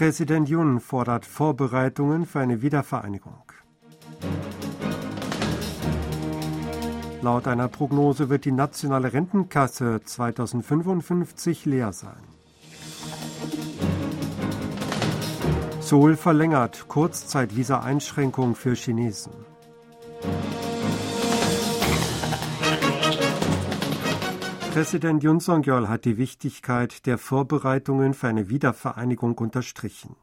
Präsident Yun fordert Vorbereitungen für eine Wiedervereinigung. Laut einer Prognose wird die nationale Rentenkasse 2055 leer sein. Seoul verlängert Kurzzeitvisa-Einschränkung für Chinesen. Präsident Yun Song-yeol hat die Wichtigkeit der Vorbereitungen für eine Wiedervereinigung unterstrichen.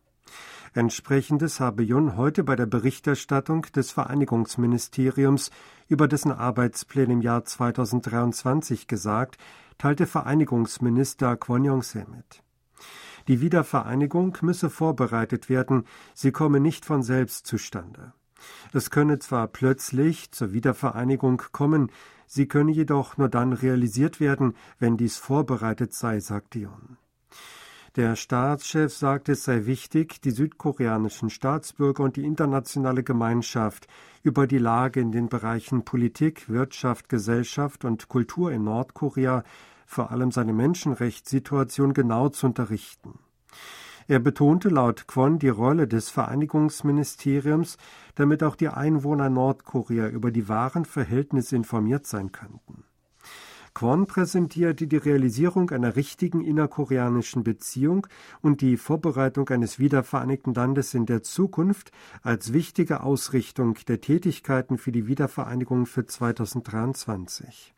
Entsprechendes habe Yun heute bei der Berichterstattung des Vereinigungsministeriums über dessen Arbeitspläne im Jahr 2023 gesagt, teilte Vereinigungsminister Kwon Yong-se mit. Die Wiedervereinigung müsse vorbereitet werden, sie komme nicht von selbst zustande. Es könne zwar plötzlich zur Wiedervereinigung kommen, sie könne jedoch nur dann realisiert werden, wenn dies vorbereitet sei, sagte Yon. Der Staatschef sagte, es sei wichtig, die südkoreanischen Staatsbürger und die internationale Gemeinschaft über die Lage in den Bereichen Politik, Wirtschaft, Gesellschaft und Kultur in Nordkorea vor allem seine Menschenrechtssituation genau zu unterrichten. Er betonte laut Kwon die Rolle des Vereinigungsministeriums, damit auch die Einwohner Nordkorea über die wahren Verhältnisse informiert sein könnten. Kwon präsentierte die Realisierung einer richtigen innerkoreanischen Beziehung und die Vorbereitung eines wiedervereinigten Landes in der Zukunft als wichtige Ausrichtung der Tätigkeiten für die Wiedervereinigung für 2023.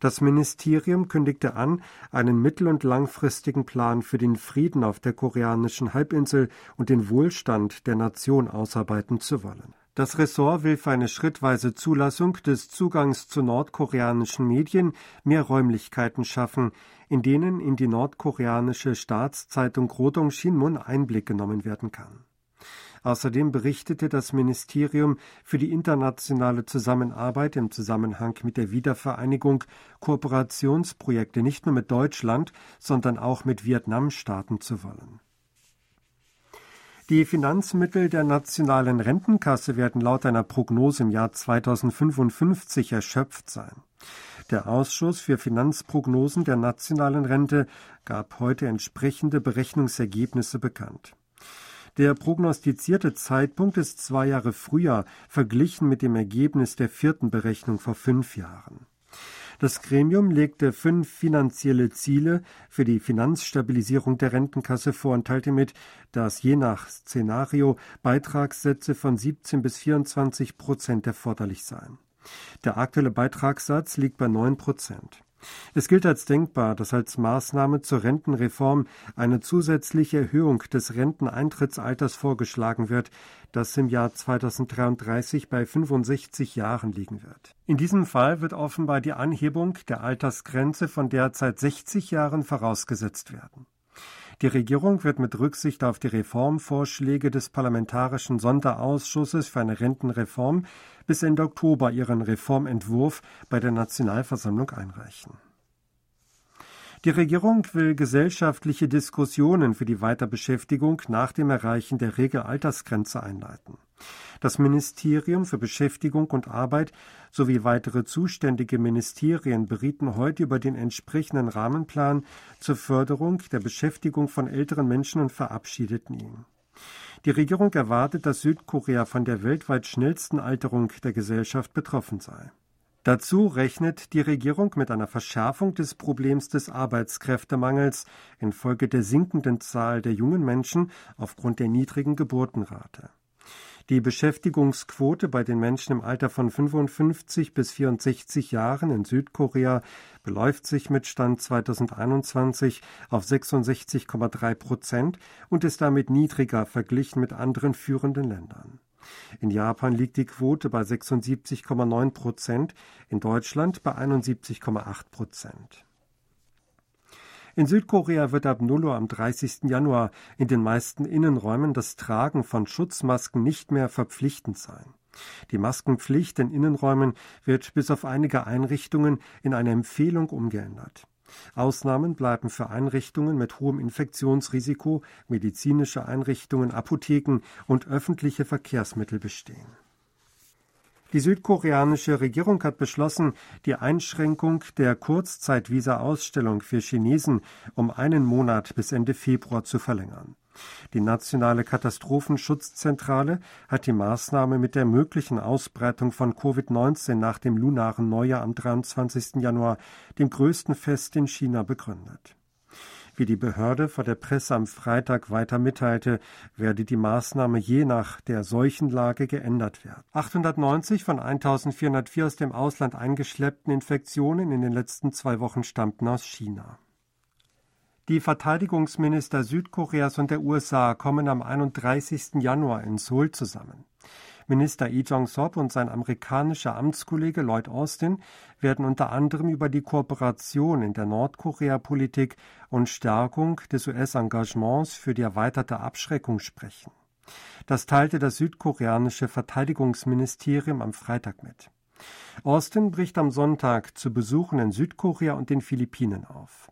Das Ministerium kündigte an, einen mittel- und langfristigen Plan für den Frieden auf der koreanischen Halbinsel und den Wohlstand der Nation ausarbeiten zu wollen. Das Ressort will für eine schrittweise Zulassung des Zugangs zu nordkoreanischen Medien mehr Räumlichkeiten schaffen, in denen in die nordkoreanische Staatszeitung Rodong Shinmun Einblick genommen werden kann. Außerdem berichtete das Ministerium für die internationale Zusammenarbeit im Zusammenhang mit der Wiedervereinigung Kooperationsprojekte nicht nur mit Deutschland, sondern auch mit Vietnam starten zu wollen. Die Finanzmittel der nationalen Rentenkasse werden laut einer Prognose im Jahr 2055 erschöpft sein. Der Ausschuss für Finanzprognosen der nationalen Rente gab heute entsprechende Berechnungsergebnisse bekannt. Der prognostizierte Zeitpunkt ist zwei Jahre früher verglichen mit dem Ergebnis der vierten Berechnung vor fünf Jahren. Das Gremium legte fünf finanzielle Ziele für die Finanzstabilisierung der Rentenkasse vor und teilte mit, dass je nach Szenario Beitragssätze von 17 bis 24 Prozent erforderlich seien. Der aktuelle Beitragssatz liegt bei 9 Prozent. Es gilt als denkbar, dass als Maßnahme zur Rentenreform eine zusätzliche Erhöhung des Renteneintrittsalters vorgeschlagen wird, das im Jahr 2033 bei 65 Jahren liegen wird. In diesem Fall wird offenbar die Anhebung der Altersgrenze von derzeit 60 Jahren vorausgesetzt werden. Die Regierung wird mit Rücksicht auf die Reformvorschläge des Parlamentarischen Sonderausschusses für eine Rentenreform bis Ende Oktober ihren Reformentwurf bei der Nationalversammlung einreichen. Die Regierung will gesellschaftliche Diskussionen für die Weiterbeschäftigung nach dem Erreichen der Regelaltersgrenze einleiten. Das Ministerium für Beschäftigung und Arbeit sowie weitere zuständige Ministerien berieten heute über den entsprechenden Rahmenplan zur Förderung der Beschäftigung von älteren Menschen und verabschiedeten ihn. Die Regierung erwartet, dass Südkorea von der weltweit schnellsten Alterung der Gesellschaft betroffen sei. Dazu rechnet die Regierung mit einer Verschärfung des Problems des Arbeitskräftemangels infolge der sinkenden Zahl der jungen Menschen aufgrund der niedrigen Geburtenrate. Die Beschäftigungsquote bei den Menschen im Alter von 55 bis 64 Jahren in Südkorea beläuft sich mit Stand 2021 auf 66,3 Prozent und ist damit niedriger verglichen mit anderen führenden Ländern. In Japan liegt die Quote bei 76,9 Prozent, in Deutschland bei 71,8 Prozent. In Südkorea wird ab 0 Uhr am 30. Januar in den meisten Innenräumen das Tragen von Schutzmasken nicht mehr verpflichtend sein. Die Maskenpflicht in Innenräumen wird bis auf einige Einrichtungen in eine Empfehlung umgeändert. Ausnahmen bleiben für Einrichtungen mit hohem Infektionsrisiko, medizinische Einrichtungen, Apotheken und öffentliche Verkehrsmittel bestehen. Die südkoreanische Regierung hat beschlossen, die Einschränkung der Kurzzeitvisa-Ausstellung für Chinesen um einen Monat bis Ende Februar zu verlängern. Die nationale Katastrophenschutzzentrale hat die Maßnahme mit der möglichen Ausbreitung von Covid-19 nach dem lunaren Neujahr am 23. Januar, dem größten Fest in China, begründet. Wie die Behörde vor der Presse am Freitag weiter mitteilte, werde die Maßnahme je nach der Seuchenlage geändert werden. 890 von 1404 aus dem Ausland eingeschleppten Infektionen in den letzten zwei Wochen stammten aus China. Die Verteidigungsminister Südkoreas und der USA kommen am 31. Januar in Seoul zusammen. Minister Lee Jong-sop und sein amerikanischer Amtskollege Lloyd Austin werden unter anderem über die Kooperation in der Nordkorea-Politik und Stärkung des US-Engagements für die erweiterte Abschreckung sprechen. Das teilte das südkoreanische Verteidigungsministerium am Freitag mit. Austin bricht am Sonntag zu Besuchen in Südkorea und den Philippinen auf.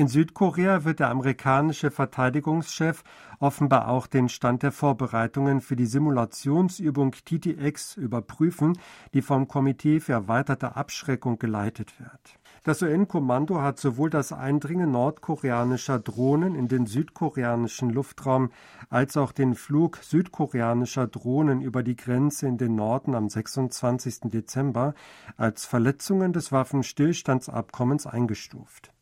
In Südkorea wird der amerikanische Verteidigungschef offenbar auch den Stand der Vorbereitungen für die Simulationsübung TTX überprüfen, die vom Komitee für erweiterte Abschreckung geleitet wird. Das UN-Kommando hat sowohl das Eindringen nordkoreanischer Drohnen in den südkoreanischen Luftraum als auch den Flug südkoreanischer Drohnen über die Grenze in den Norden am 26. Dezember als Verletzungen des Waffenstillstandsabkommens eingestuft.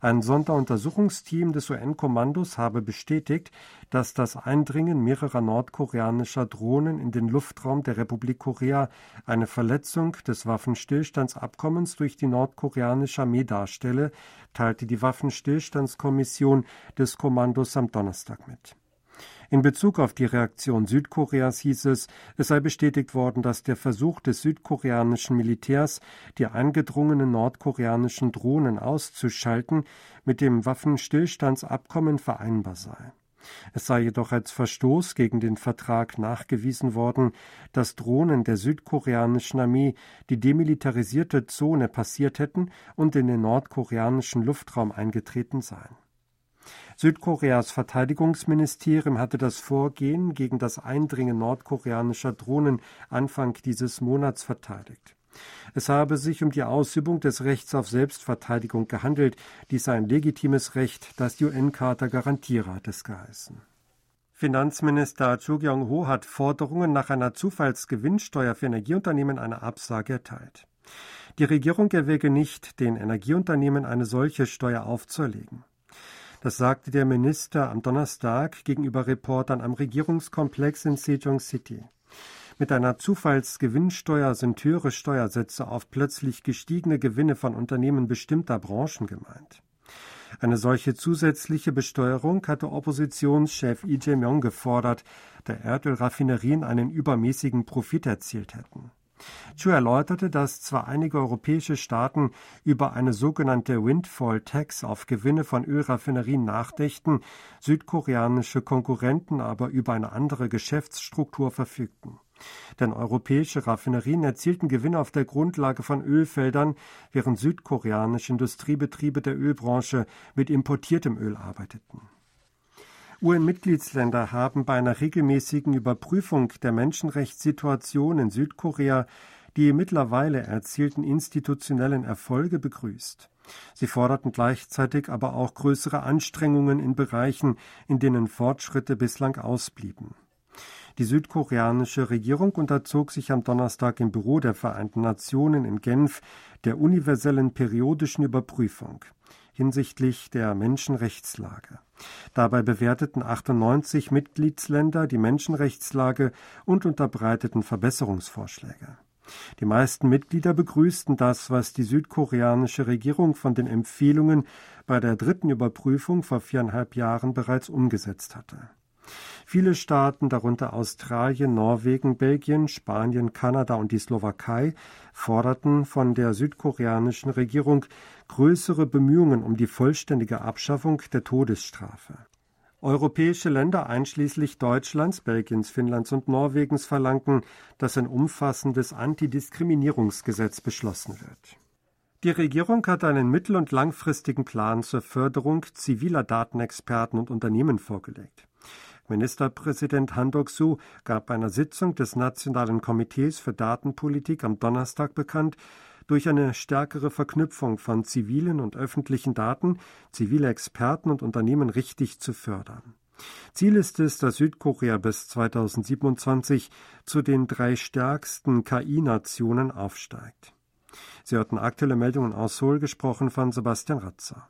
Ein Sonderuntersuchungsteam des UN-Kommandos habe bestätigt, dass das Eindringen mehrerer nordkoreanischer Drohnen in den Luftraum der Republik Korea eine Verletzung des Waffenstillstandsabkommens durch die nordkoreanische Armee darstelle, teilte die Waffenstillstandskommission des Kommandos am Donnerstag mit. In Bezug auf die Reaktion Südkoreas hieß es, es sei bestätigt worden, dass der Versuch des südkoreanischen Militärs, die eingedrungenen nordkoreanischen Drohnen auszuschalten, mit dem Waffenstillstandsabkommen vereinbar sei. Es sei jedoch als Verstoß gegen den Vertrag nachgewiesen worden, dass Drohnen der südkoreanischen Armee die demilitarisierte Zone passiert hätten und in den nordkoreanischen Luftraum eingetreten seien. Südkoreas Verteidigungsministerium hatte das Vorgehen gegen das Eindringen nordkoreanischer Drohnen Anfang dieses Monats verteidigt. Es habe sich um die Ausübung des Rechts auf Selbstverteidigung gehandelt. Dies sei ein legitimes Recht, das die UN-Charta garantiere, hat es geheißen. Finanzminister Chu Kyung-ho hat Forderungen nach einer Zufallsgewinnsteuer für Energieunternehmen eine Absage erteilt. Die Regierung erwäge nicht, den Energieunternehmen eine solche Steuer aufzuerlegen. Das sagte der Minister am Donnerstag gegenüber Reportern am Regierungskomplex in Sejong City. Mit einer Zufallsgewinnsteuer sind höhere Steuersätze auf plötzlich gestiegene Gewinne von Unternehmen bestimmter Branchen gemeint. Eine solche zusätzliche Besteuerung hatte Oppositionschef Lee Jae-myung gefordert, da Erdölraffinerien einen übermäßigen Profit erzielt hätten. Chu erläuterte, dass zwar einige europäische Staaten über eine sogenannte Windfall Tax auf Gewinne von Ölraffinerien nachdächten, südkoreanische Konkurrenten aber über eine andere Geschäftsstruktur verfügten. Denn europäische Raffinerien erzielten Gewinne auf der Grundlage von Ölfeldern, während südkoreanische Industriebetriebe der Ölbranche mit importiertem Öl arbeiteten. UN-Mitgliedsländer haben bei einer regelmäßigen Überprüfung der Menschenrechtssituation in Südkorea die mittlerweile erzielten institutionellen Erfolge begrüßt. Sie forderten gleichzeitig aber auch größere Anstrengungen in Bereichen, in denen Fortschritte bislang ausblieben. Die südkoreanische Regierung unterzog sich am Donnerstag im Büro der Vereinten Nationen in Genf der universellen periodischen Überprüfung hinsichtlich der Menschenrechtslage. Dabei bewerteten 98 Mitgliedsländer die Menschenrechtslage und unterbreiteten Verbesserungsvorschläge. Die meisten Mitglieder begrüßten das, was die südkoreanische Regierung von den Empfehlungen bei der dritten Überprüfung vor viereinhalb Jahren bereits umgesetzt hatte. Viele Staaten, darunter Australien, Norwegen, Belgien, Spanien, Kanada und die Slowakei, forderten von der südkoreanischen Regierung größere Bemühungen um die vollständige Abschaffung der Todesstrafe. Europäische Länder einschließlich Deutschlands, Belgiens, Finnlands und Norwegens verlangten, dass ein umfassendes Antidiskriminierungsgesetz beschlossen wird. Die Regierung hat einen mittel- und langfristigen Plan zur Förderung ziviler Datenexperten und Unternehmen vorgelegt. Ministerpräsident Han Dok-su gab bei einer Sitzung des Nationalen Komitees für Datenpolitik am Donnerstag bekannt, durch eine stärkere Verknüpfung von zivilen und öffentlichen Daten zivile Experten und Unternehmen richtig zu fördern. Ziel ist es, dass Südkorea bis 2027 zu den drei stärksten KI-Nationen aufsteigt. Sie hörten aktuelle Meldungen aus Seoul, gesprochen von Sebastian Ratzer.